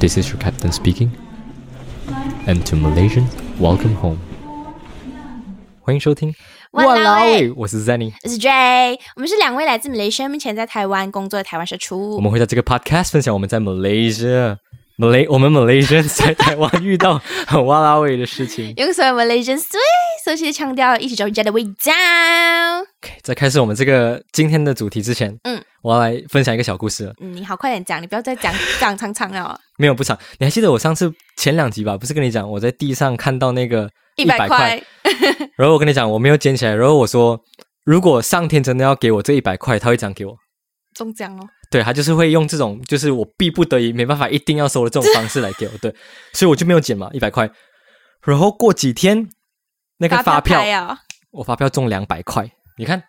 This is your captain speaking. And to Malaysians, welcome home. 欢迎收听哇啦喂喂，我是 Zenny。我是 J，我们是两位来自马来西亚，目前在台湾工作的台湾社畜。我们会在这个 podcast 分享我们在 Malaysia、Malay 我们 Malaysians 在台湾遇到很哇啦喂的事情。用所有 Malaysian 最熟悉的腔调，一起找回家的味道。 OK，在开始我们这个今天的主题之前，嗯， 我要来分享一个小故事了。嗯，你好，快点讲，你不要再讲 讲长长了。没有不长，你还记得我上次前两集吧？不是跟你讲我在地上看到那个一百100块，然后我跟你讲我没有捡起来，然后我说如果上天真的要给我这一百块，他会这样给我。中奖哦。对他就是会用这种，就是我逼不得已没办法一定要收的这种方式来给我，对，所以我就没有捡嘛，一百块。然后过几天那个发票，我发票中两百块，你看，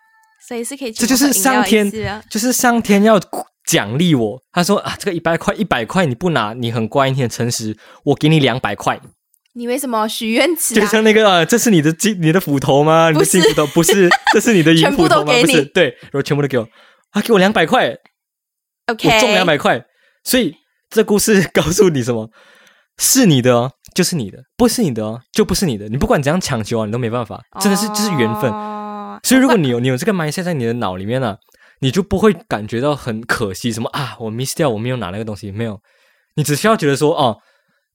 所以是可以请这就是上天就是上天要奖励我。他说啊，这个一百块，一百块你不拿，你很乖，你很诚实，我给你两百块。你为什么许愿池就啊？像那个啊，这是你的金，你的斧头吗？你的金斧头不是，这是你的银 斧头吗？不是，对，然后全部都给我，啊给我两百块，OK，我中两百块，所以这故事告诉你什么？是你的哦，就是你的；不是你的哦，就不是你的。你不管怎样强求啊，你都没办法，真的是就是缘分。哦所以如果你有你有这个 mindset 在你的脑里面呢、啊，你就不会感觉到很可惜，什么啊，我 miss 掉，我没有拿那个东西，没有。你只需要觉得说，哦，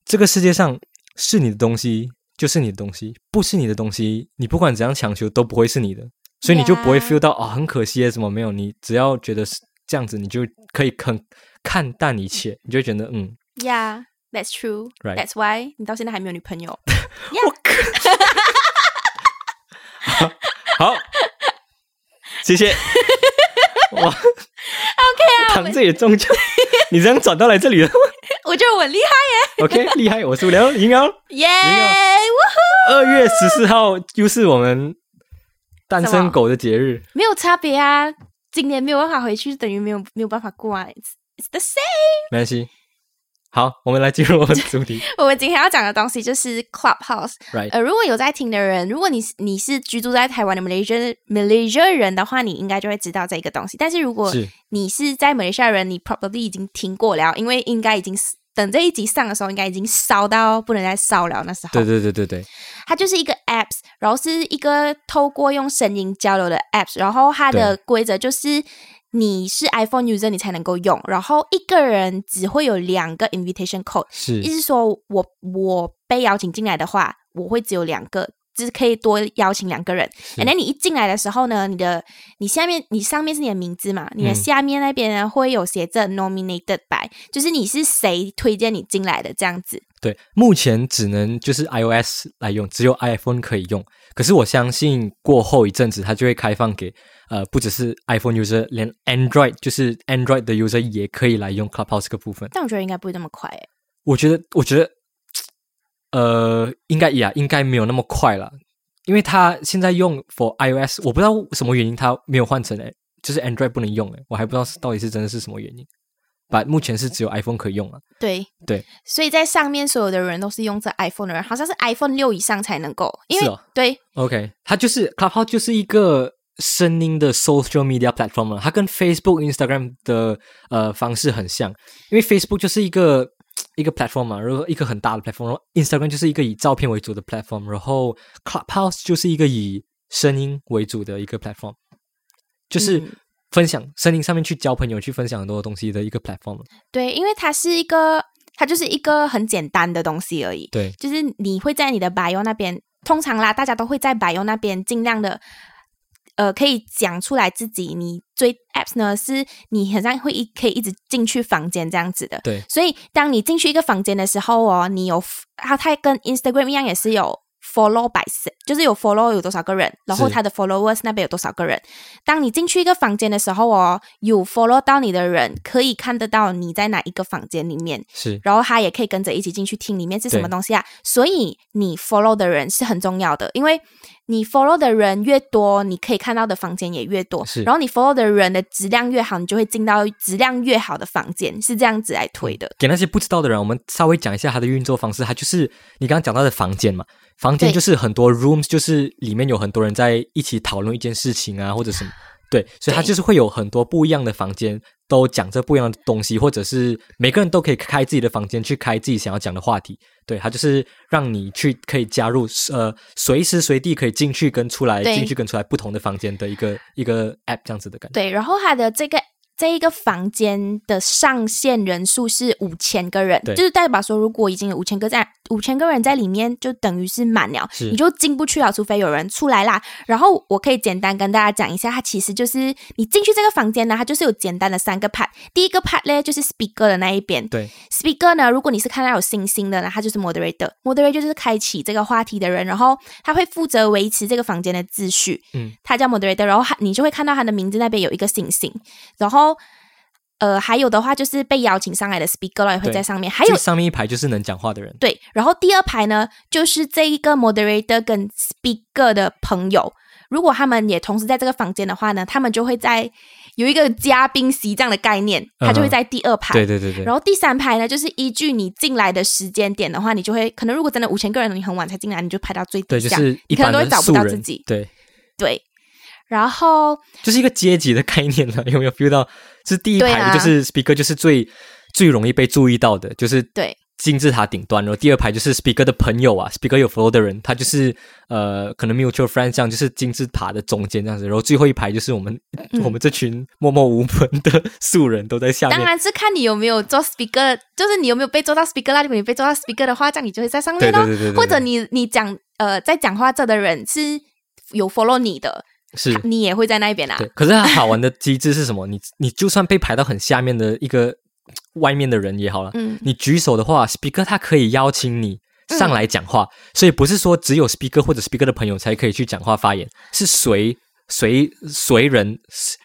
这个世界上是你的东西就是你的东西，不是你的东西，你不管怎样强求都不会是你的，所以你就不会 feel 到啊、哦、很可惜什么没有。你只要觉得是这样子，你就可以肯看淡一切，你就会觉得嗯，Yeah，that's true。Right That's why 你到现在还没有女朋友。我靠，好，谢谢。哇 OK 啊，躺着也中奖，你这样转到来这里了 我觉得我很厉害耶？OK，厉害，我输了，赢了。耶！二月十四号又是我们单身狗的节日，没有差别啊，今年没有办法回去，等于没有没有办法过啊。It's it's the same。没关系。好，我们来进入我们的主题。我们今天要讲的东西就是 Clubhouse。Right，呃，如果有在听的人，如果你是你是居住在台湾的 Malaysia Malaysia 人的话，你应该就会知道这个东西。但是如果你是在马来西亚人，你 probably 已经听过了，因为应该已经等这一集上的时候，应该已经烧到不能再烧了。那时候，对对对对对，它就是一个 apps，然后是一个透过用声音交流的 apps，然后它的规则就是你是 iPhone user 你才能够用，然后一个人只会有两个 invitation code，是意思说我我被邀请进来的话，我会只有两个。就是可以多邀请两个人，是然后你一进来的时候呢，你的你下面你上面是你的名字嘛，你的嗯下面那边呢会有写着 nominated by，就是你是谁推荐你进来的这样子。对，目前只能就是 iOS 来用，只有 iPhone 可以用。可是我相信过后一阵子，它就会开放给呃，不只是 iPhone user，连 Android 就是 Android 的 user 也可以来用 Clubhouse 这个部分。但我觉得应该不会那么快、诶，我觉得，我觉得，呃，应该呀，应该没有那么快了，因为它现在用 for iOS，我不知道什么原因它没有换成诶，就是 Android 不能用诶，我还不知道是到底是真的是什么原因。把目前是只有 iPhone 可以用了。对。对，所以在上面所有的人都是用这 iPhone 的人，好像是 iPhone 六以上才能够，因为、对。OK，它就是 Clubhouse 就是一个声音的 social media platform 了，它跟 Facebook、Instagram 的呃方式很像，因为 Facebook 就是一个一个 platform 嘛，然后一个很大的 platform，然后 Instagram 就是一个以照片为主的 platform，然后 Clubhouse 就是一个以声音为主的一个 platform，就是嗯分享声音上面去交朋友、去分享很多东西的一个 platform。对，因为它是一个，它就是一个很简单的东西而已。对，就是你会在你的 bio 那边，通常啦，大家都会在 bio 那边尽量的，呃，可以讲出来自己。你追 apps 呢，是你好像会一可以一直进去房间这样子的。对，所以当你进去一个房间的时候哦，你有它它跟 Instagram 一样，也是有 follow by 就是有 follow 有多少个人，然后他的 followers 那边有多少个人。当你进去一个房间的时候哦，有 follow 到你的人可以看得到你在哪一个房间里面，是然后他也可以跟着一起进去听里面是什么东西啊。所以你 follow 的人是很重要的，因为你 follow 的人越多，你可以看到的房间也越多是。然后你 follow 的人的质量越好，你就会进到质量越好的房间，是这样子来推的。给那些不知道的人，我们稍微讲一下它的运作方式。它就是你刚刚讲到的房间嘛，房间就是很多 rooms，就是里面有很多人在一起讨论一件事情啊，或者什么。对，所以它就是会有很多不一样的房间，都讲着不一样的东西，或者是每个人都可以开自己的房间去开自己想要讲的话题。对，它就是让你去可以加入呃随时随地可以进去跟出来，进去跟出来不同的房间的一个一个 app 这样子的感觉。对，然后它的这个这一个房间的上限人数是五千个人，就是代表说，如果已经有五千个在五千个人在里面，就等于是满了，你就进不去了，除非有人出来啦。然后我可以简单跟大家讲一下，它其实就是你进去这个房间呢，它就是有简单的三个 part。第一个 part 呢，就是 speaker 的那一边，对 speaker 呢，如果你是看到有星星的呢，它就是 moderator。moderator 就是开启这个话题的人，然后他会负责维持这个房间的秩序。嗯，他叫 moderator，然后他你就会看到他的名字那边有一个星星，然后呃还有的话就是被邀请上来的 speaker 也会在上面，还有上面一排就是能讲话的人。对，然后第二排呢就是这一个 moderator 跟 speaker 的朋友，如果他们也同时在这个房间的话呢，他们就会在有一个嘉宾席这样的概念，他就会在第二排。对对对对，然后第三排呢，就是依据你进来的时间点的话，你就会可能如果真的五千个人，你很晚才进来，你就排到最对底下，就是一般你可能都会找不到自己。对，对，然后就是一个阶级的概念了，有没有 feel 到？是第一排的就是 speaker，就是最最容易被注意到的，就是对金字塔顶端。然后第二排就是 speaker 的朋友啊，speaker 有 follow 的人，他就是呃，可能 mutual friend 这样，就是金字塔的中间这样子。然后最后一排就是我们、嗯 我们这群默默无闻的素人都在下面。当然是看你有没有做 speaker，就是你有没有被做到 speaker 啦。如果你被做到 speaker 的话，这样你就会在上面咯。对对对对对或者你你讲呃，在讲话这的人是有 follow 你的，是你也会在那边啊。对，可是它好玩的机制是什么？你你就算被排到很下面的一个外面的人也好了，嗯，你举手的话，speaker 他可以邀请你上来讲话，所以不是说只有 speaker 或者 speaker 的朋友才可以去讲话发言，是随随随人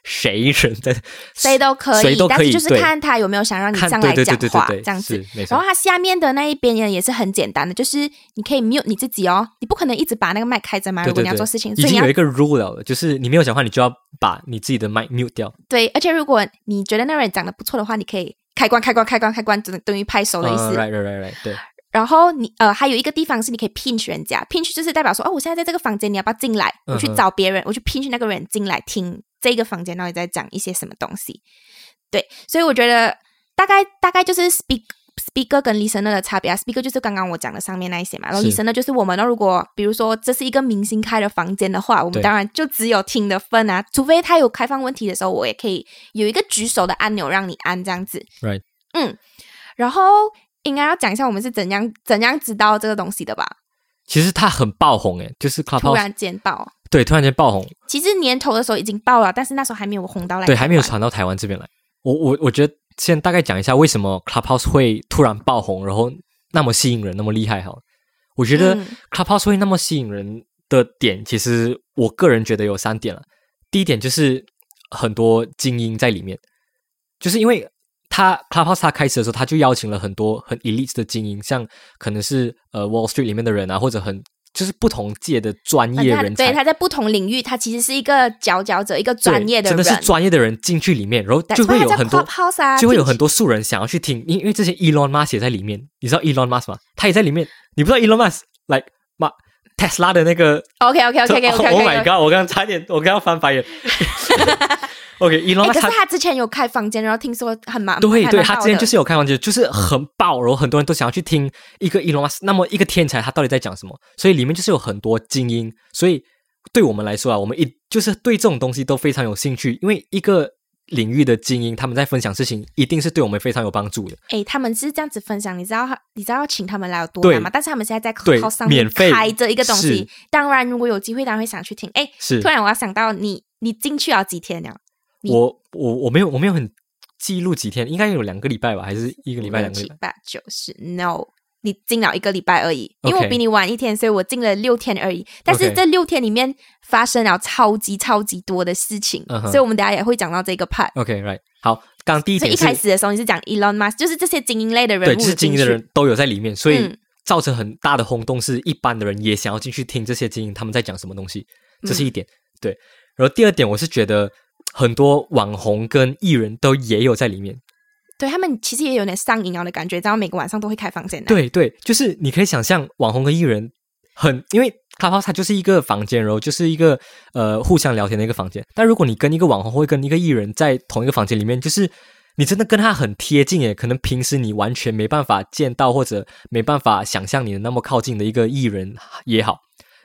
谁人在 谁都可以，谁都可以，但是就是看他有没有想让你上来讲话这样子。然后。它下面的那一边也也是很简单的，就是你可以 mute 你自己哦，你不可能一直把那个麦开着嘛。如果你要做事情，所以你要已经有一个 rule 了，就是你没有讲话，你就要把你自己的麦 mute 掉。对，而且如果你觉得那个人讲的不错的话，你可以开关、开关、开关、开关，等等于拍手的意思。right right right，对，然后你呃，还有一个地方是你可以 pinch 人家，pinch 就是代表说，哦，我现在在这个房间，你要不要进来？我去找别人，我去 pinch 那个人进来听这个房间到底在讲一些什么东西。对，所以我觉得大概大概就是 speak speaker 跟 listener 的差别啊，speaker 就是刚刚我讲的上面那一些嘛，然后 listener 就是我们呢，如果比如说这是一个明星开的房间的话，我们对。当然就只有听的份啊，除非他有开放问题的时候，我也可以有一个举手的按钮让你按这样子。Right 嗯，然后应该要讲一下我们是怎样怎样知道这个东西的吧？其实它很爆红诶，就是突 Clubhouse 然间爆，对突然间爆红，其实年头的时候已经爆了，但是那时候还没有红到来，对，还没有。传到台湾这边来。我我我觉得先大概讲一下为什么 Clubhouse 会突然爆红，然后那么吸引人，那么厉害哈。我觉得嗯 Clubhouse 会那么吸引人的点，其实我个人觉得有三点了。第一点就是很多精英在里面，就是因为他 Clubhouse 他开始的时候，他就邀请了很多很 elite 的精英，像可能是呃 Wall Street 里面的人啊，或者很就是不同界的专业人才。对，他在不同领域，他其实是一个佼佼者，一个专业的人，真的是专业的人进去里面，然后就会有很多 Clubhouse 啊，就会有很多素人想要去听，因因为这些 Elon Musk 也在里面，你知道 Elon Musk 吗？他也在里面，你不知道 Elon Musk，like 马 Tesla 的那个 OK OK OK OK OK Oh my OK。god！我刚刚差点，我刚刚翻白眼。OK，Elon、哎，Musk 可是他他之前有开房间，然后听说很忙对对，他之前就是有开房间，就是很爆，然后很多人都想要去听一个 Elon Musk，那么一个天才他到底在讲什么？所以里面就是有很多精英，所以对我们来说啊，我们一就是对这种东西都非常有兴趣，因为一个领域的精英他们在分享事情，一定是对我们非常有帮助的。哎，他们是这样子分享，你知道他你知道要请他们来有多难吗？但是他们现在在对 Clubhouse 上面免费开着一个东西，当然如果有机会，当然会想去听。哎，是突然我要想到你，你进去了几天了？我我我没有我没有很记录几天，应该有两个礼拜吧，还是一个礼拜两个礼拜？七八九十，no，你进了一个礼拜而已，因为我比你晚一天，所以我进了六天而已。但是这六天里面发生了超级超级多的事情所以我们等下也会讲到这个 part。OK，right，、好，刚第一所以一开始的时候你是讲 Elon Musk，就是这些精英类的人对，物就是精英的人都有在里面，所以嗯造成很大的轰动，是一般的人也想要进去听这些精英他们在讲什么东西，这嗯是一点。对，然后第二点，我是觉得很多网红跟艺人都也有在里面。对他们其实也有点上瘾了的感觉，然后每个晚上都会开房间。对对，就是你可以想象网红跟艺人很，因为 Clubhouse 它就是一个房间，然后就是一个呃互相聊天的一个房间。但如果你跟一个网红或跟一个艺人在同一个房间里面，就是你真的跟他很贴近诶，可能平时你完全没办法见到或者没办法想象你的那么靠近的一个艺人也好。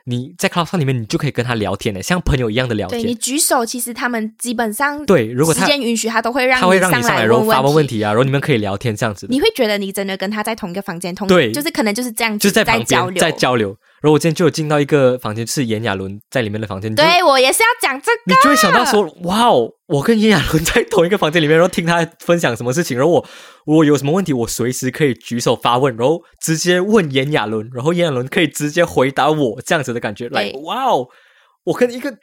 你在 Clubhouse 里面，你就可以跟他聊天的，像朋友一样的聊天。对你举手，其实他们基本上对，如果时间允许，他都会让他会让你上来，然后发问问题。啊，然后你们可以聊天这样子。你会觉得你真的跟他在同一个房间，同对就是可能就是这样子，就是在旁边交流，在交流。然后我今天就有进到一个房间，是炎亚纶在里面的房间。对我也是要讲这个，你就会想到说，哇哦，我跟炎亚纶在同一个房间里面，然后听他分享什么事情，然后我我有什么问题，我随时可以举手发问，然后直接问炎亚纶，然后炎亚纶可以直接回答我，这样子的感觉，来，哇哦，我跟一个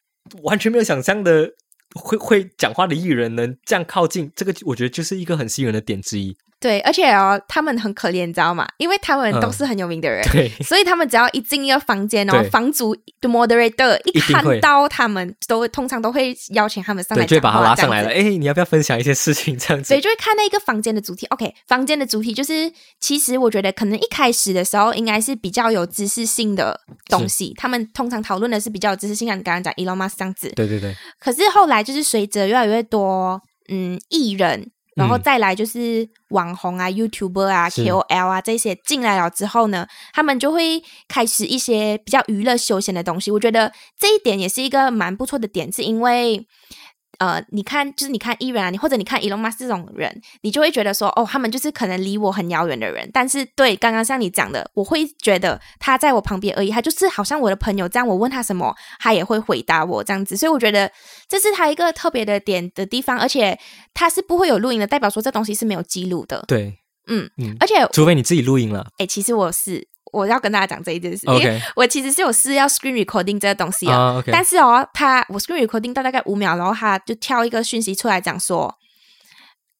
完全没有想象的会会讲话的艺人能这样靠近，这个我觉得就是一个很吸引人的点之一。对，而且哦，他们很可怜，你知道吗？因为他们都是很有名的人，对，所以他们只要一进一个房间哦对，房主的 moderator 一看到他们，都会通常都会邀请他们上来对，就会把他拉上来了。哎，你要不要分享一些事情？这样子所以，就会看那个房间的主题。OK，房间的主题就是，其实我觉得可能一开始的时候应该是比较有知识性的东西，他们通常讨论的是比较有知识性，像你刚刚讲 Elon Musk 这样子。对对对，可是后来就是随着越来越多嗯艺人，然后嗯再来就是网红啊、YouTuber 啊、KOL 啊这些进来了之后呢，他们就会开始一些比较娱乐休闲的东西。我觉得这一点也是一个蛮不错的点，是因为。呃，你看，就是你看艺人啊，你或者你看 Elon Musk 这种人，你就会觉得说，哦，他们就是可能离我很遥远的人。但是，对刚刚像你讲的，我会觉得他在我旁边而已，他就是好像我的朋友这样，我问他什么，他也会回答我这样子。所以我觉得这是他一个特别的点的地方，而且他是不会有录音的，代表说这东西是没有记录的。对，嗯嗯，而且，除非你自己录音了。哎，其实我是我要跟大家讲这一件事，因为我其实是有试要 screen recording 这个东西哦。啊但是哦，他我 screen recording 到大概五秒，然后他就跳一个讯息出来讲说，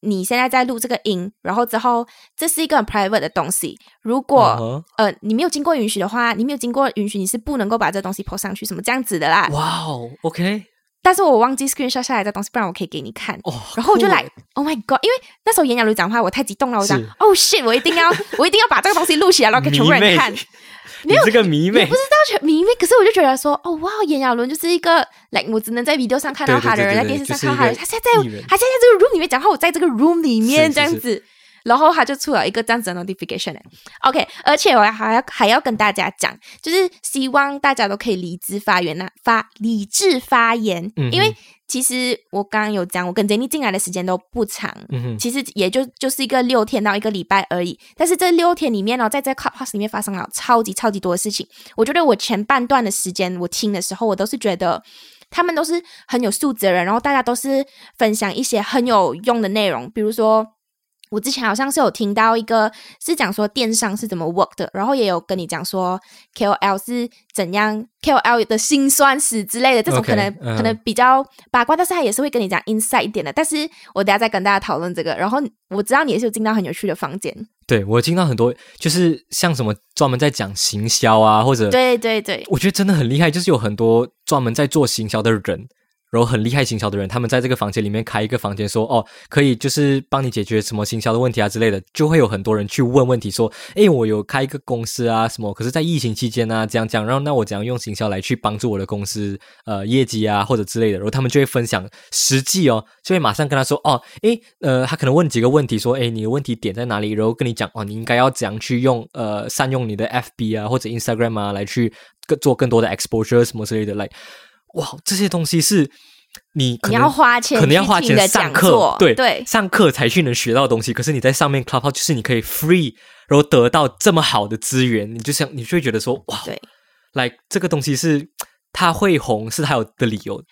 你现在在录这个音，然后之后这是一个很 private 的东西，如果、呃你没有经过允许的话，你没有经过允许，你是不能够把这东西 post 上去，什么这样子的啦。哇哦，OK，但是我忘记 screenshot 下来的东西，不然我可以给你看。哦，然后我就来，Oh my god！因为那时候炎亚纶讲话，我太激动了，我讲是，Oh shit！我一定要，我一定要把这个东西录起来，然后给全部人看。你这个迷妹我不，知道全迷妹，可是我就觉得说，哦哇，炎亚纶就是一个，like 我只能在 video 上看到他的人，在电视上看到他的人，他现在在他现在在这个 room 里面讲话，我在这个 room 里面这样子，然后他就出了一个这样子的 notification 欸 OK，而且我还要还要跟大家讲，就是希望大家都可以理智发言呐、发理智发言，嗯因为其实我刚刚有讲，我跟 Jenny 进来的时间都不长，嗯哼，其实也就就是一个六天到一个礼拜而已。但是这六天里面呢、在这 Clubhouse 里面发生了超级超级多的事情。我觉得我前半段的时间我听的时候，我都是觉得他们都是很有素质的人，然后大家都是分享一些很有用的内容，比如说。我之前好像是有听到一个是讲说电商是怎么 work 的，然后也有跟你讲说 KOL 是怎样 KOL 的辛酸史之类的，这种可能、嗯可能比较八卦，但是他也是会跟你讲 inside 一点的。但是我等下再跟大家讨论这个。然后我知道你也是有进到很有趣的房间，对我进到很多，就是像什么专门在讲行销啊，或者对对对，我觉得真的很厉害，就是有很多专门在做行销的人，然后很厉害行销的人，他们在这个房间里面开一个房间说，哦，可以就是帮你解决什么行销的问题啊之类的，就会有很多人去问问题，说，诶，我有开一个公司啊什么，可是在疫情期间、啊，这样这样，然后那我怎样用行销来去帮助我的公司呃业绩啊或者之类的，然后他们就会分享实际哦，就会马上跟他说，哦，诶，呃，他可能问几个问题，说，诶，你的问题点在哪里，然后跟你讲，哦，你应该要怎样去用呃善用你的 FB 啊或者 Instagram 啊来去更做更多的 exposure 什么之类的，来，哇，这些东西是你可能你要花钱可能要花钱上课对对。上课才去能学到的东西。可是你在上面 Clubhouse 就是你可以 free，然后得到这么好的资源，你就想你就会觉得说哇，对，来这个东西是它会红是它有的理由，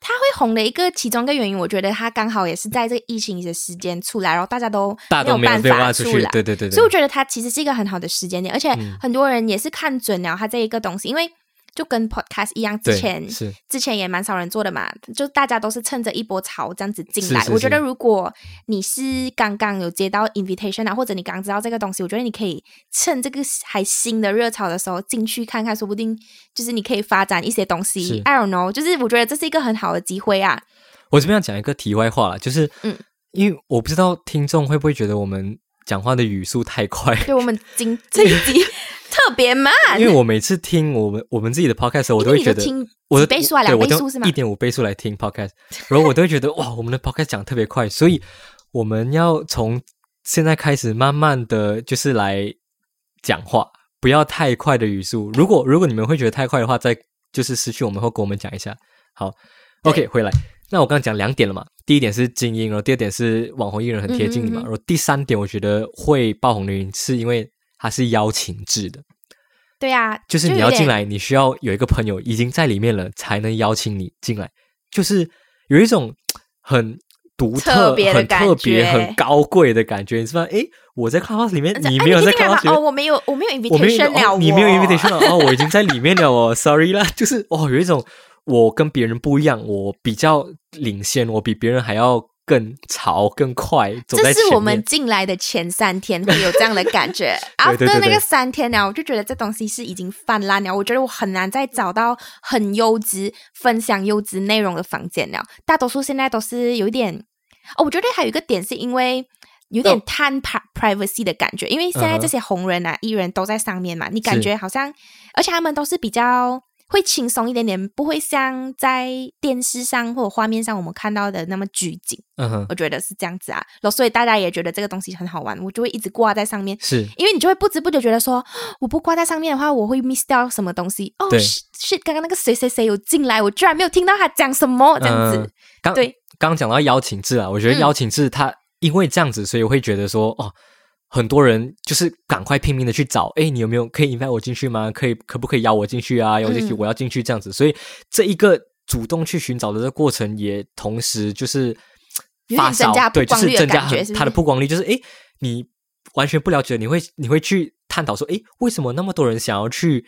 他会红的一个其中一个原因，我觉得他刚好也是在这个疫情的时间出来，然后大家都没有办法出去来，，对对对对，所以我觉得它其实是一个很好的时间点，而且嗯。很多人也是看准了它这一个东西，因为就跟 podcast 一样，之前是之前也蛮少人做的嘛，就大家都是趁着一波潮这样子进来。是是我觉得如果你是刚刚有接到 invitation 啊，或者你刚知道这个东西，我觉得你可以趁这个还新的热潮的时候进去看看，说不定就是你可以发展一些东西。I don't know，就是我觉得这是一个很好的机会啊。我这边要讲一个题外话了，就是嗯因为我不知道听众会不会觉得我们讲话的语速太快，对我们今这一集 特别慢，因为我每次听我们我们自己的 podcast 时候，我都会觉得听我的倍速啊两倍速是吗一点五倍速来听 podcast，然后我都会觉得哇，我们的 podcast 讲得特别快，所以我们要从现在开始慢慢的就是来讲话，不要太快的语速。如果如果你们会觉得太快的话，再就是失去我们会跟我们讲一下。好，OK，回来。那我刚刚讲两点了嘛，第一点是精英，然后第二点是网红艺人很贴近你嘛，嗯嗯嗯然后第三点我觉得会爆红的原因是因为它是邀请制的。对啊，就是你要进来，你需要有一个朋友已经在里面了，才能邀请你进来。就是有一种很独特、很特别、很高贵的感觉，你知道吗？诶，我在 Clubhouse 里面，你哎没有在 Clubhouse 里哦，面，我没有，我没有我没有 invitation 了哦，你没有 invitation 了哦，我已经在里面了哦，sorry 啦。就是哦，有一种我跟别人不一样，我比较领先，我比别人还要更潮、更快，走这。是我们进来的前三天会 有这样的感觉对对对 after 那对个三天呢，我就觉得这东西是已经泛滥了。我觉得我很难再找到很优质、分享优质内容的房间了。大多数现在都是有一点哦，我觉得还有一个点是因为。有点哦贪 pri privacy 的感觉，因为现在这些红人啊、艺人都在上面嘛，你感是觉好像，而且他们都是比较会轻松一点点，不会像在电视上或者画面上我们看到的那么拘谨。嗯哼，我觉得是这样子啊，然后所以大家也觉得这个东西很好玩，我就会一直挂在上面，是。因为你就会不知不觉觉得说，我不挂在上面的话，我会 miss 掉什么东西。哦，是是，刚刚那个谁谁谁有进来，我居然没有听到他讲什么这样子。嗯刚对。刚刚讲到邀请制啊，我觉得嗯。邀请制它因为这样子，所以我会觉得说，哦，很多人就是赶快拼命的去找，哎，你有没有可以 invite 我进去吗？可以可不可以邀我进去啊？邀我进去，嗯我要进去这样子。所以这一个主动去寻找的这个过程，也同时就是发烧增加，对，就是增加很它的曝光率，就是哎，你完全不了解，你会你会去探讨说，哎，为什么那么多人想要去？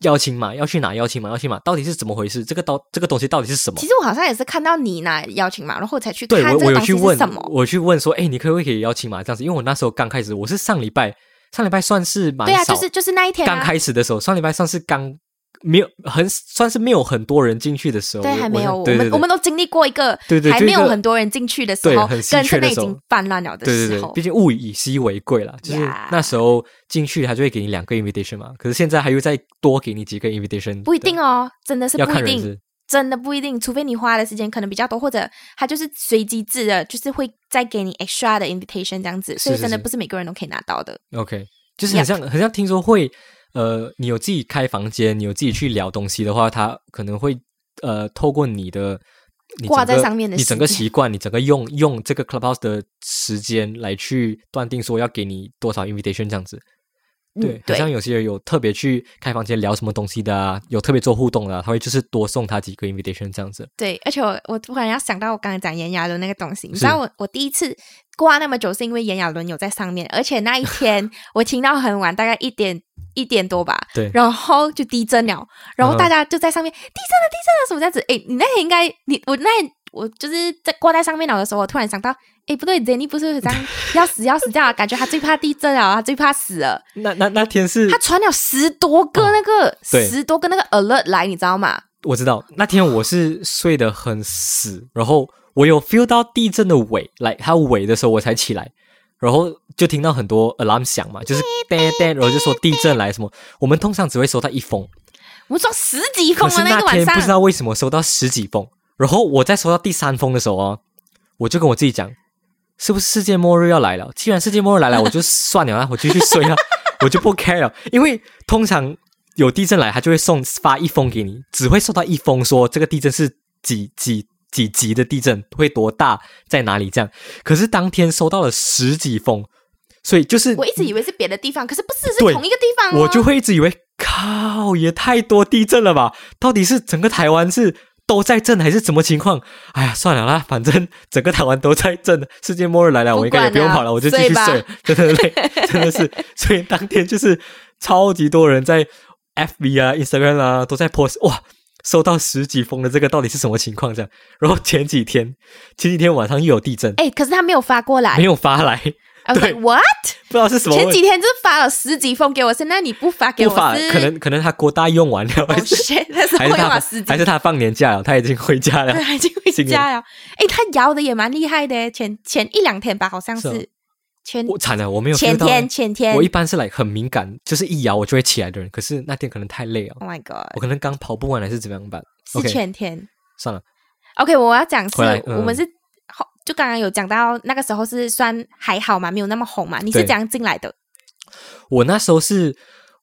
邀请码要去哪？邀请码，邀请码到底是怎么回事？这个到这个东西到底是什么？其实我好像也是看到你拿邀请码，然后才去对我我看这个东西有去问是什么。我去问说，哎，你可不可以邀请码这样子？因为我那时候刚开始，我是上礼拜上礼拜算是蛮对啊，就是就是那一天、啊、刚开始的时候，上礼拜算是刚没有很算是没有很多人进去的时候，对，我还没有，我对对对们我们都经历过一个，对对还没有很多人进去的时候，对很稀跟缺的时候现在已经泛滥了的对对对，时候毕，竟物以稀为贵了，就是那时候进去他就会给你两个 invitation 嘛，可是现在还又再多给你几个 invitation，不一定哦，哦，真的是不一定。真的不一定，除非你花的时间可能比较多，或者他就是随机制的，就是会再给你 extra 的 invitation 这样子，所以真的不是每个人都可以拿到的。OK，就是很像很像听说会，呃，你有自己开房间，你有自己去聊东西的话，他可能会呃透过你的你挂在上面的你整个习惯，你整个用用这个 Clubhouse 的时间来去断定说要给你多少 invitation 这样子。对，嗯好像有些人有特别去开房间聊什么东西的啊，有特别做互动的、啊，他会就是多送他几个 invitation 这样子。对，而且我我突然要想到我刚才讲炎亚纶那个东西，你知道我我第一次挂那么久是因为炎亚纶有在上面，而且那一天 我听到很晚，大概一点一点多吧，对然后就地震了，然后嗯大家就在上面、地震了，地震了什么这样子？哎，你那天应该你我那天我就是在挂在上面了的时候，我突然想到，哎，不对，Jenny 不是这样要死要死这样啊，感觉他最怕地震了，他最怕死了，那那那天是他传了十多个那个、十多个那个 alert 来，你知道吗？我知道那天我是睡得很死，然后我有 feel 到地震的尾，来它尾的时候我才起来，然后就听到很多 alarm 响嘛，就是叮叮，然后就说地震来什么。我们通常只会收到一封，我说十几封啊那那个晚上，天不知道为什么收到十几封，然后我在收到第三封的时候哦，我就跟我自己讲，是不是世界末日要来了？既然世界末日来了，我就算了啊，我继续睡了，我就不 care 了，因为通常有地震来，他就会送发一封给你，只会收到一封说这个地震是几几几级的地震，会多大，在哪里这样。可是当天收到了十几封，所以就是我一直以为是别的地方，可是不是，是同一个地方、哦。我就会一直以为，靠，也太多地震了吧？到底是整个台湾是都在震，还是什么情况？哎呀，算了啦，反正整个台湾都在震，世界末日来了，我应该也不用跑了，我就继续睡，真的累，真的是。所以当天就是超级多人在 FB 啊、Instagram 啊都在 post，哇。收到十几封的这个到底是什么情况？这样，然后前几天前几天晚上又有地震，哎、可是他没有发过来。没有发来对 what？不知道是什么。前几天就发了十几封给我，现在你不发给我不发，可能可能他国大用完了，哦还是他还是他放年假了，他已经回家了。他已经回家了。哎、他摇的也蛮厉害的，前前一两天吧，好像是。我惨了，我没有前天前天我一般是来很敏感，就是一摇我就会起来的人。可是那天可能太累了，，Oh my god，我可能刚跑步完还是怎么样吧。是前天。算了，OK，我要讲是嗯我们是后就刚刚有讲到那个时候是算还好嘛，没有那么红嘛。你是对怎样进来的？我那时候是，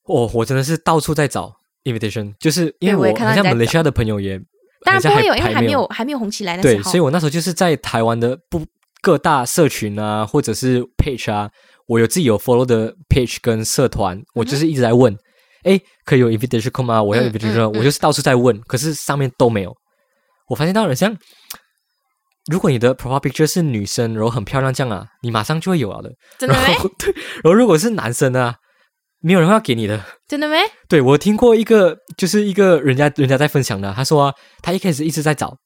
我我真的是到处在找 invitation，就是因为对我也看到很像你在马来西亚的朋友也，当然不会有，因为还没有有还没有红起来那时对，候。所以我那时候就是在台湾的不各大社群啊，或者是 page 啊，我有自己有 follow 的 page 跟社团，我就是一直在问，哎、可以有 invitation code 吗？我要嗯 invitation，、嗯我就是到处在问，可是上面都没有。我发现到好像，如果你的 profile picture 是女生，然后很漂亮这样啊，你马上就会有了的。真的后对，然后如果是男生啊，没有人会要给你的。真的没？对我听过一个，就是一个人家人家在分享的，他说、啊、他一开始一直在找，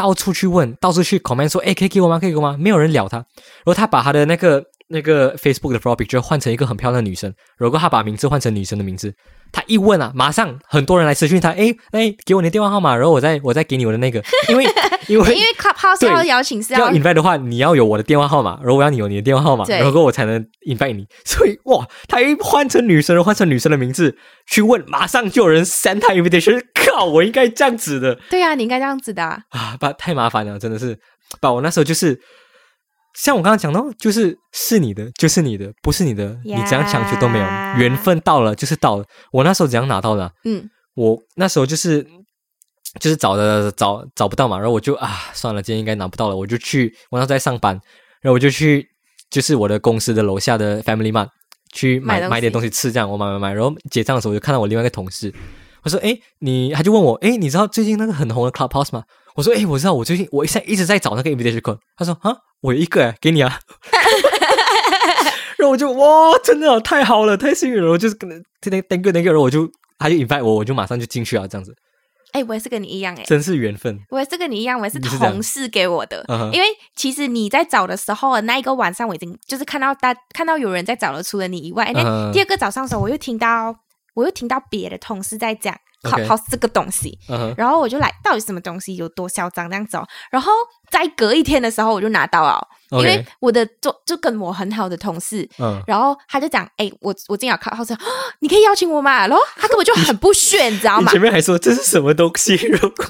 到处去问，到处去 comment 说，哎，可以给我吗？可以给我吗？没有人鸟他，然后他把他的那个那个 Facebook 的 profile 换成一个很漂亮的女生，如果他把名字换成女生的名字，他一问啊，马上很多人来私讯他，哎哎，给我你的电话号码，然后我再我再给你我的那个，因为因为因为 Clubhouse 要邀请是要 invite 的话，你要有我的电话号码，然后我要你有你的电话号码，然后我才能 invite 你。所以哇，他一换成女生，换成女生的名字去问，马上就有人 send 他 invitation。靠，我应该这样子的对啊，你应该这样子的啊。啊，把太麻烦了，真的是。把我那时候就是，像我刚刚讲到，就是是你的就是你的，不是你的你怎样强求都没有，缘分到了就是到了。我那时候怎样拿到的啊、嗯，我那时候就是就是找的找找不到嘛，然后我就啊算了，今天应该拿不到了，我就去我那时候在上班，然后我就去就是我的公司的楼下的 Family Mart 去买买买点东西吃，这样我买买买，然后结账的时候我就看到我另外一个同事，我说诶，你他就问我诶，你知道最近那个很红的 Clubhouse 吗？我说诶，我知道，我最近我现在一直在找那个 invitation code，他说啊，我有一个诶，给你啊。然后我就哇，真的、哦、太好了，太幸运了！我就是跟天天 thank you thank you，然后我就他就 invite 我，我就马上就进去啊，这样子，哎，我也是跟你一样哎。真是缘分。我也是跟你一样，我也是同事给我的，因为其实你在找的时候，那一个晚上我已经就是看到大看到有人在找了，除了你以外，那、第二个早上的时候，我又听到我又听到别的同事在讲 OK Clubhouse 这个东西。然后我就来到底什么东西有多嚣张这样子哦，然后再隔一天的时候我就拿到了，因为我的就就跟我很好的同事，嗯，然后他就讲，哎，我我进了 Clubhouse，啊你可以邀请我嘛，然后他根本就很不屑，你知道吗？前面还说这是什么东西，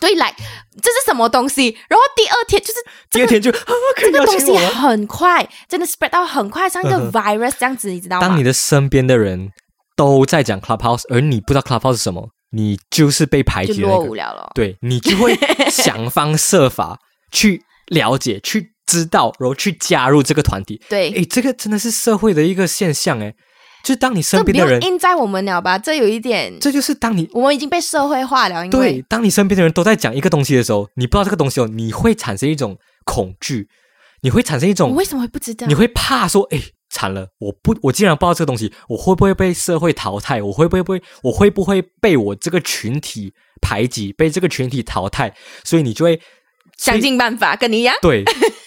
对，来这是什么东西？然后第二天就是第二天就这个东西？很快，真的 spread 到很快，像一个 virus 这样子，你知道吗？当你的身边的人都在讲 Clubhouse，而你不知道 Clubhouse 是什么，你就是被排挤的那个。伍了咯。对你就会想方设法去 了解、去知道，然后去加入这个团体。对，诶，这个真的是社会的一个现象，诶，就当你身边的人，印在我们了吧？这有一点，这就是当你我们已经被社会化了，因对为，当你身边的人都在讲一个东西的时候，你不知道这个东西哦，你会产生一种恐惧，你会产生一我种，为什么会不知道你？会怕说，诶，惨了，我不，我竟然不知道这个东西，我会不会被社会淘汰？我会不会不会，我会不会被我这个群体排挤，被这个群体淘汰？所以你就会想尽办法跟你一样。对，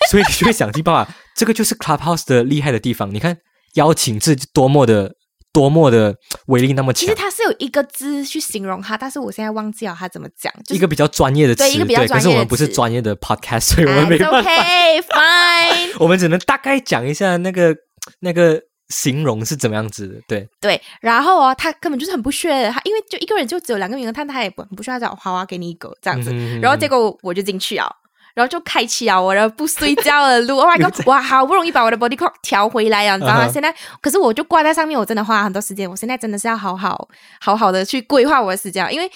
所以你就会想尽办法。这个就是 Clubhouse 的厉害的地方。你看邀请制多么的多么的威力那么强其实，它是有一个字去形容它，但是我现在忘记了它怎么讲。就是一个比较专业的词，对一个比较专业的可是我们不是专业的 podcast，所以我啊们没办法。OK fine。我们只能大概讲一下那个那个形容是怎么样子的。对，对，然后哦，他根本就是很不屑，他因为就一个人就只有两个名额，但他也不很不屑，他讲花花，给你一个这样子。嗯然后结果我就进去啊，然后就开启了我的不睡觉的路。Oh my god！哇，好不容易把我的 body clock 调回来啊，你知道吗现在可是我就挂在上面，我真的花了很多时间。我现在真的是要好好好好的去规划我的时间啊，因为。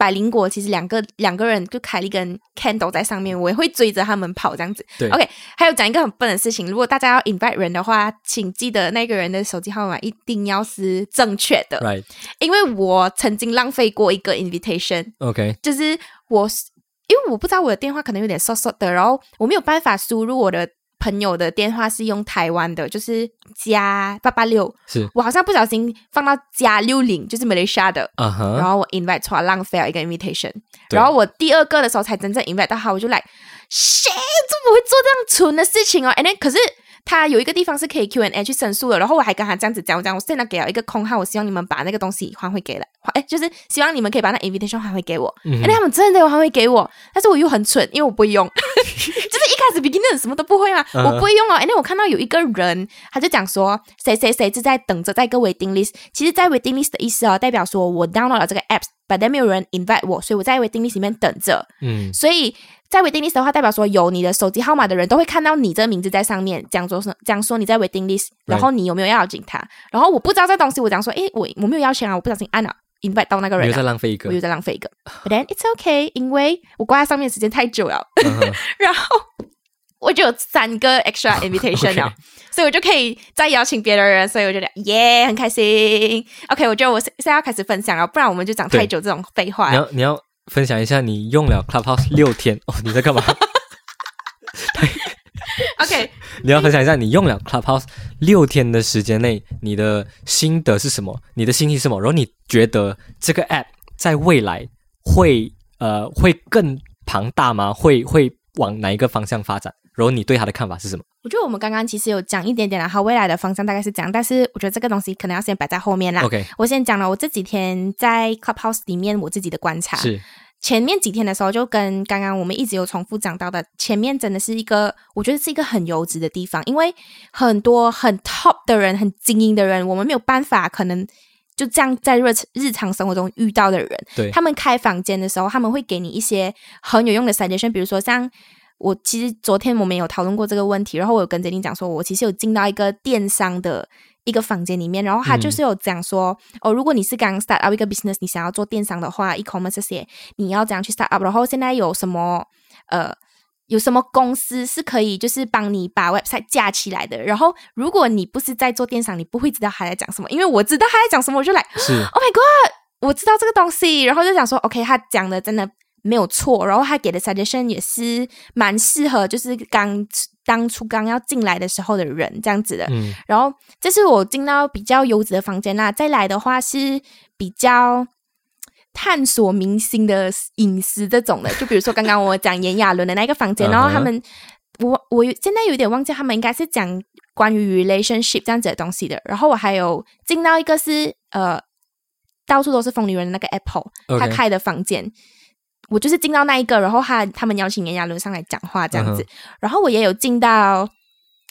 百灵果其实两个两个人就凯莉跟都在上面，我也会追着他们跑这样子。对。OK，还有讲一个很笨的事情，如果大家要 invite 人的话，请记得那个人的手机号码一定要是正确的，，right，OK，、因为我曾经浪费过一个 invitation，OK，就是我因为我不知道我的电话可能有点 s o 的，然后我没有办法输入我的朋友的电话是用台湾的，就是加八八六，是，我好像不小心放到加六零，就是 Malaysia 的。然后我 invite 错了，浪费了一个 invitation。然后我第二个的时候才真正 invite 到他，我就来，shit，怎么会做这样蠢的事情哦？And then 可是他有一个地方是可以 Q&A 去申诉的，然后我还跟他这样子讲，我讲我现在给了一个空号，我希望你们把那个东西还回给了，哎，就是希望你们可以把那 invitation 还回给我。嗯哎、他们真的有还回给我，但是我又很蠢，因为我不会用，就是一开始 beginner 什么都不会嘛，嗯。我不会用哦。哎，那我看到有一个人，他就讲说谁谁谁是在等着在一个 waiting list，其实，在 waiting list 的意思哦，代表说我 download 了这个 apps，但但没有人 invite 我，所以我在 waiting list 里面等着。嗯所以在 waiting list 的话，代表说有你的手机号码的人都会看到你这个名字在上面，讲说是讲说你在 waiting list，然后你有没有邀请他？然后我不知道这东西，我讲说，诶，我我没有邀请啊，我不小心按了 invite 到那个人啊再浪费一个我又，在浪费一个。But then it's okay，因为我挂在上面的时间太久了，然后我就有三个 extra invitation 了 OK 所以我就可以再邀请别的人，所以我觉得耶很开心。OK，我觉得我现在要开始分享了，不然我们就讲太久这种废话你。要你要分享一下你用了 Clubhouse 六天哦，你在干嘛？OK，你要分享一下你用了 Clubhouse 六天的时间内，你的心得是什么？你的心情是什么？然后你觉得这个 App 在未来会呃会更庞大吗？会会往哪一个方向发展？然后你对他的看法是什么？我觉得我们刚刚其实有讲一点点了，它未来的方向大概是这样，但是我觉得这个东西可能要先摆在后面啦。OK，我先讲了我这几天在 Clubhouse 里面我自己的观察。是前面几天的时候，就跟刚刚我们一直有重复讲到的，前面真的是一个，我觉得是一个很优质的地方，因为很多很 top 的人、很精英的人，我们没有办法可能就这样在日日常生活中遇到的人，对他们开房间的时候，他们会给你一些很有用的 suggestion，比如说像。我其实昨天我们有讨论过这个问题，然后我有跟杰林讲说，我其实有进到一个电商的一个房间里面，然后他就是有讲说，哦，如果你是刚 start up 一个 business，你想要做电商的话，e-commerce 这些，你要怎样去 start up？然后现在有什么呃有什么公司是可以就是帮你把 website 架起来的？然后如果你不是在做电商，你不会知道他在讲什么，因为我知道他在讲什么，我就来是 Oh my god！我知道这个东西，然后就想说，OK，他讲的真的没有错，然后他给的 suggestion 也是蛮适合，就是刚当初刚要进来的时候的人这样子的。嗯然后这是我进到比较优质的房间啦，再来的话是比较探索明星的隐私这种的，就比如说刚刚我讲炎亚纶的那个房间，然后他们。我我有现在有点忘记，他们应该是讲关于 relationship 这样子的东西的。然后我还有进到一个是呃，到处都是疯女人的那个 Apple，他开的房间。我就是进到那一个，然后他他们邀请炎亚纶上来讲话这样子。嗯然后我也有进到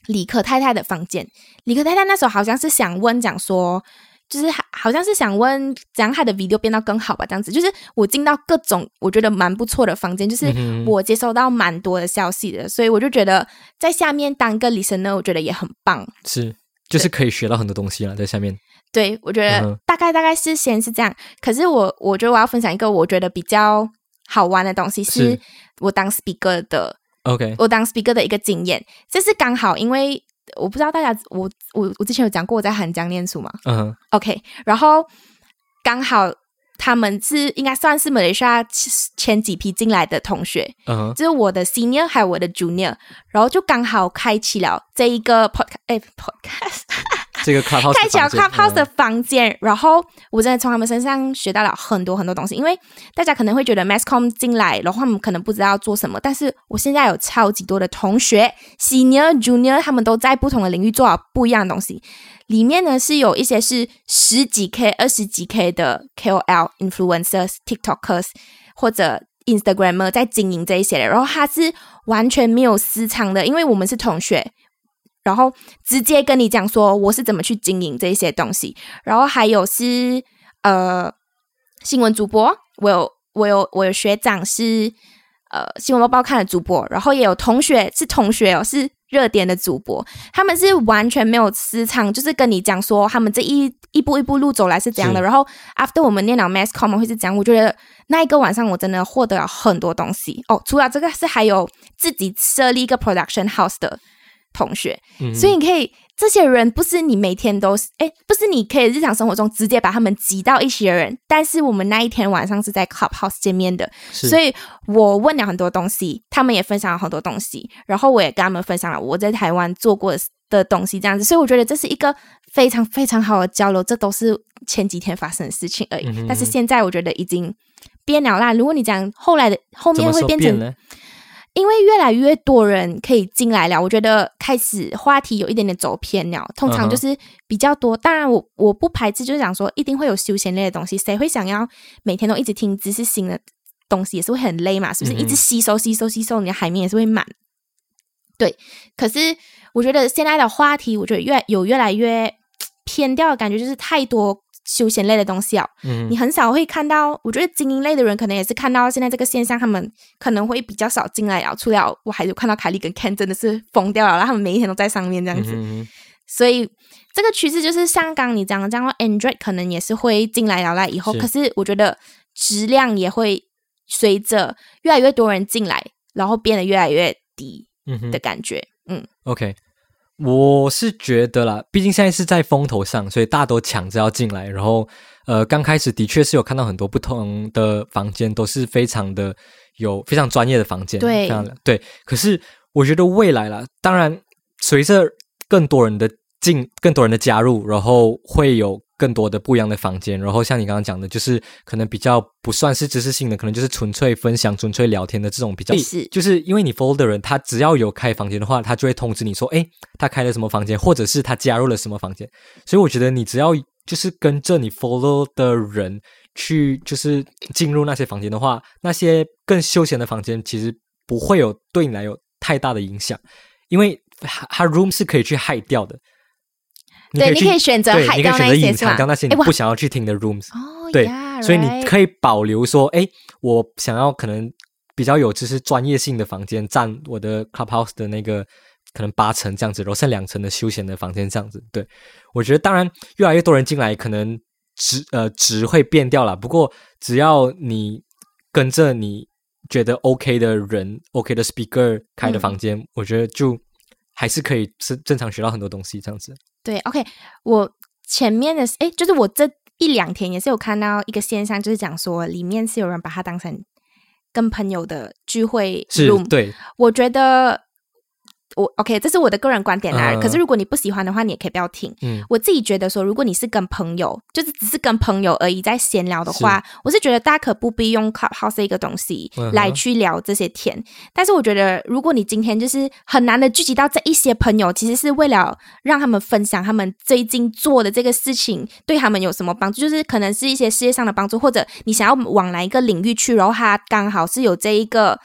李可太太的房间。李可太太那时候好像是想问讲说，就是好好像是想问怎样她的 video 变到更好吧，这样子。就是我进到各种我觉得蛮不错的房间，就是我接收到蛮多的消息的，所以我就觉得在下面当个 listener，我觉得也很棒。是，就是可以学到很多东西了，在下面。对，我觉得大概大概是先是这样。可是我我觉得我要分享一个我觉得比较好玩的东西，是。是我当 speaker 的 OK，我当 speaker 的一个经验。这是刚好，因为我不知道大家，我我我之前有讲过我在韩江念书嘛。嗯哼，，OK，然后刚好他们是应该算是马来西亚前几批进来的同学，嗯哼，就是我的 senior 还有我的 junior，然后就刚好开启了这一个 podcast，哎 podcast。这个 Clubhouse 开启了房间 Clubhouse 的嗯房间，然后我真的从他们身上学到了很多很多东西。因为大家可能会觉得 Masscom 进来，然后他们可能不知道要做什么，但是我现在有超级多的同学，Senior、Junior，他们都在不同的领域做了不一样的东西。里面呢是有一些是十几 K、二十几 K 的 KOL、Influencers、TikTokers 或者 Instagramer 在经营这一些的，然后他是完全没有私藏的，因为我们是同学，然后直接跟你讲说我是怎么去经营这些东西，然后还有是呃新闻主播，我有我有我有学长是呃新闻播报看的主播，然后也有同学是同学哦，是热点的主播，他们是完全没有私藏，就是跟你讲说他们这一一步一步路走来是怎样的，然后 after 我们念了 mass com 会是怎样，我觉得那一个晚上我真的获得了很多东西。哦，除了这个是还有自己设立一个 production house 的同学，嗯。所以你可以，这些人不是你每天都是，哎，不是你可以日常生活中直接把他们挤到一起的人，但是我们那一天晚上是在 Clubhouse 见面的，所以我问了很多东西，他们也分享了很多东西，然后我也跟他们分享了我在台湾做过的的东西，这样子，所以我觉得这是一个非常非常好的交流，这都是前几天发生的事情而已，嗯但是现在我觉得已经变了啦。如果你讲后来的后面会变成？因为越来越多人可以进来了，我觉得开始话题有一点点走偏了。通常就是比较多，当然我我不排斥，就是讲说一定会有休闲类的东西，谁会想要每天都一直听知识新的东西，也是会很累嘛，是不是？一直吸收吸收吸收，你的海绵也是会满。对，可是我觉得现在的话题，我觉得越有越来越偏掉的感觉，就是太多休闲类的东西哦。嗯你很少会看到，我觉得精英类的人可能也是看到现在这个现象，他们可能会比较少进来啊。除了我还有看到凯莉跟 Ken 真的是疯掉了，然后他们每一天都在上面这样子。嗯所以这个趋势就是像刚刚你讲的这样，Android 可能也是会进来了啦。以后是可是我觉得质量也会随着越来越多人进来，然后变得越来越低的感觉。嗯，OK，我是觉得啦，毕竟现在是在风头上，所以大家都抢着要进来。然后，呃，刚开始的确是有看到很多不同的房间，都是非常的有非常专业的房间，对非常的对。可是我觉得未来啦，当然随着更多人的进，更多人的加入，然后会有更多的不一样的房间。然后像你刚刚讲的，就是可能比较不算是知识性的，可能就是纯粹分享、纯粹聊天的这种比较。是就是因为你 follow 的人，他只要有开房间的话，他就会通知你说，诶，他开了什么房间，或者是他加入了什么房间。所以我觉得你只要就是跟着你 follow 的人去，就是进入那些房间的话，那些更休闲的房间其实不会有对你来有太大的影响，因为它它 room 是可以去 hide 掉的。对，你可以选择你可以选择隐藏掉那些你不想要去听的 rooms。哦，对呀所以你可以保留说，哎，我想要可能比较有就是专业性的房间，占我的 clubhouse 的那个可能八层这样子，然后剩两层的休闲的房间这样子。对我觉得，当然越来越多人进来，可能值呃值会变掉了。不过只要你跟着你觉得 OK 的人，OK 的 speaker 开的嗯房间，我觉得就还是可以是正常学到很多东西这样子。对，OK，我前面的哎，就是我这一两天也是有看到一个现象，就是讲说里面是有人把它当成跟朋友的聚会是 room，对，我觉得我 OK，这是我的个人观点啦。嗯可是如果你不喜欢的话，你也可以不要听。嗯我自己觉得说，如果你是跟朋友，就是只是跟朋友而已，在闲聊的话，我是觉得大可不必用 Clubhouse 这一个东西来去聊这些天。但是我觉得，如果你今天就是很难的聚集到这一些朋友，其实是为了让他们分享他们最近做的这个事情对他们有什么帮助，就是可能是一些事业上的帮助，或者你想要往哪一个领域去，然后他刚好是有这一个。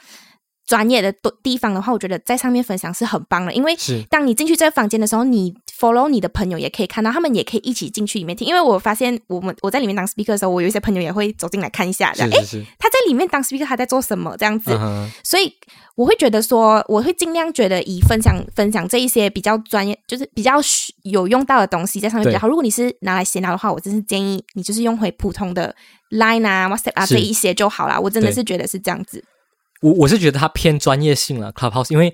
专业的地地方的话，我觉得在上面分享是很棒的，因为是当你进去这个房间的时候，你 follow 你的朋友也可以看到，他们也可以一起进去里面听。因为我发现我们我在里面当 speaker 的时候，我有一些朋友也会走进来看一下，这样诶，是是是，他在里面当 speaker 他在做什么这样子。所以我会觉得说，我会尽量觉得以分享分享这一些比较专业，就是比较需有用到的东西在上面比较好。如果你是拿来闲聊的话，我真是建议你就是用回普通的 Line 啊、WhatsApp 啊这一些就好啦。我真的是觉得是这样子。我我是觉得它偏专业性了，Clubhouse，因为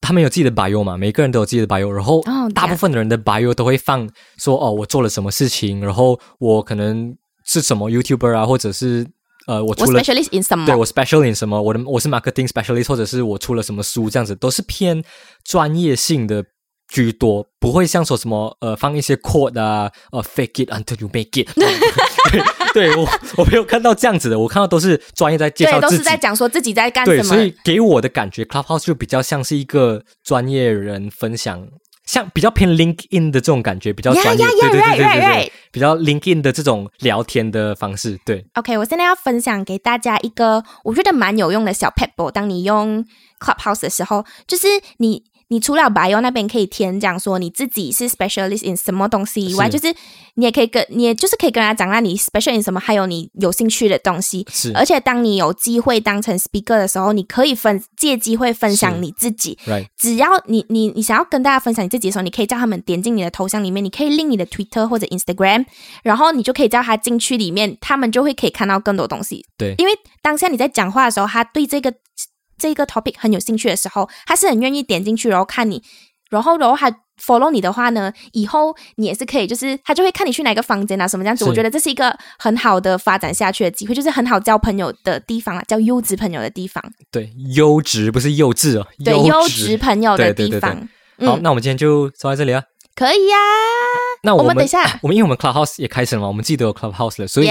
他们有自己的 bio 嘛，每个人都有自己的 bio，然后哦大部分的人的 bio 都会放说哦，我做了什么事情，然后我可能是什么 YouTuber 啊，或者是呃，我我出了 specialist in 什么？对我 special in 什么，我的我是 marketing specialist，或者是我出了什么书，这样子都是偏专业性的居多，不会像说什么呃放一些 quote 啊，呃 fake it until you make it 对。对我我没有看到这样子的，我看到都是专业在介，绍自己，都是在讲说自己在干，什么所。以给我的感觉，Clubhouse 就比较像是一个专业人分享，像比较偏 LinkedIn 的这种感觉，比较专业 yeah, 对对对对 right, 对 right. 对，比较 LinkedIn 的这种聊天的方式，对，OK，我现在要分享给大家一个我觉得蛮有用的小 pebble。当你用 Clubhouse 的时候，就是你你除了 bio 那边可以填讲说你自己是 specialist in 什么东西以外，是就是你也可以跟你也就是可以跟他讲那你 special in 什么，还有你有兴趣的东西。是而且当你有机会当成 speaker 的时候，你可以分借机会分享你自己。，right，只要你你你想要跟大家分享你自己的时候，你可以叫他们点进你的头像里面，你可以 link 你的 Twitter 或者 Instagram，然后你就可以叫他进去里面，他们就会可以看到更多东西。对因为当下你在讲话的时候，他对这个这个 topic 很有兴趣的时候，他是很愿意点进去，然后看你，然后然后他 follow 你的话呢，以后你也是可以，就是他就会看你去哪个房间啊，什么这样子。我觉得这是一个很好的发展下去的机会，就是很好交朋友的地方啊，交优质朋友的地方，对，优质不是幼稚哦，对，优质质。朋友的对对对对地方。好，嗯，那我们今天就说到这里啊。可以呀、那们我们等一下我们因为我们 Clubhouse 也开始了嘛，我们自己都有 Clubhouse 了，所以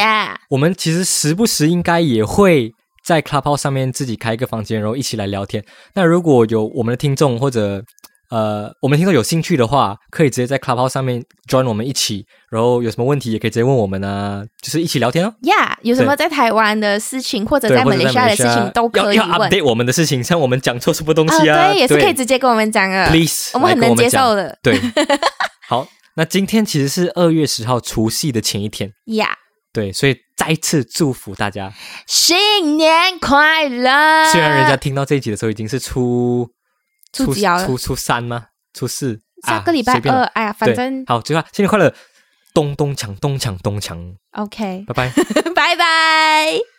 我们其实时不时应该也会在 Clubhouse 上面自己开一个房间，然后一起来聊天。那如果有我们的听众或者呃我们听众有兴趣的话，可以直接在 Clubhouse 上面 join 我们一起，然后有什么问题也可以直接问我们啊，就是一起聊天哦。Yeah，有什么在台湾的事情或者对，在马来西亚的事情都可以要 update 我们的事情，像我们讲错什么东西哦，啊，对，也是可以直接跟我们讲啊。please，我们很能接受的。对，好，那今天其实是二月十号除夕的前一天，呀，对，所以再次祝福大家。新年快乐！虽然人家听到这一集的时候已经是初初几了初初三吗？初四，下个礼拜二，哎呀，反正好，最后新年快乐，咚咚锵，咚锵咚锵，OK，拜拜。拜拜。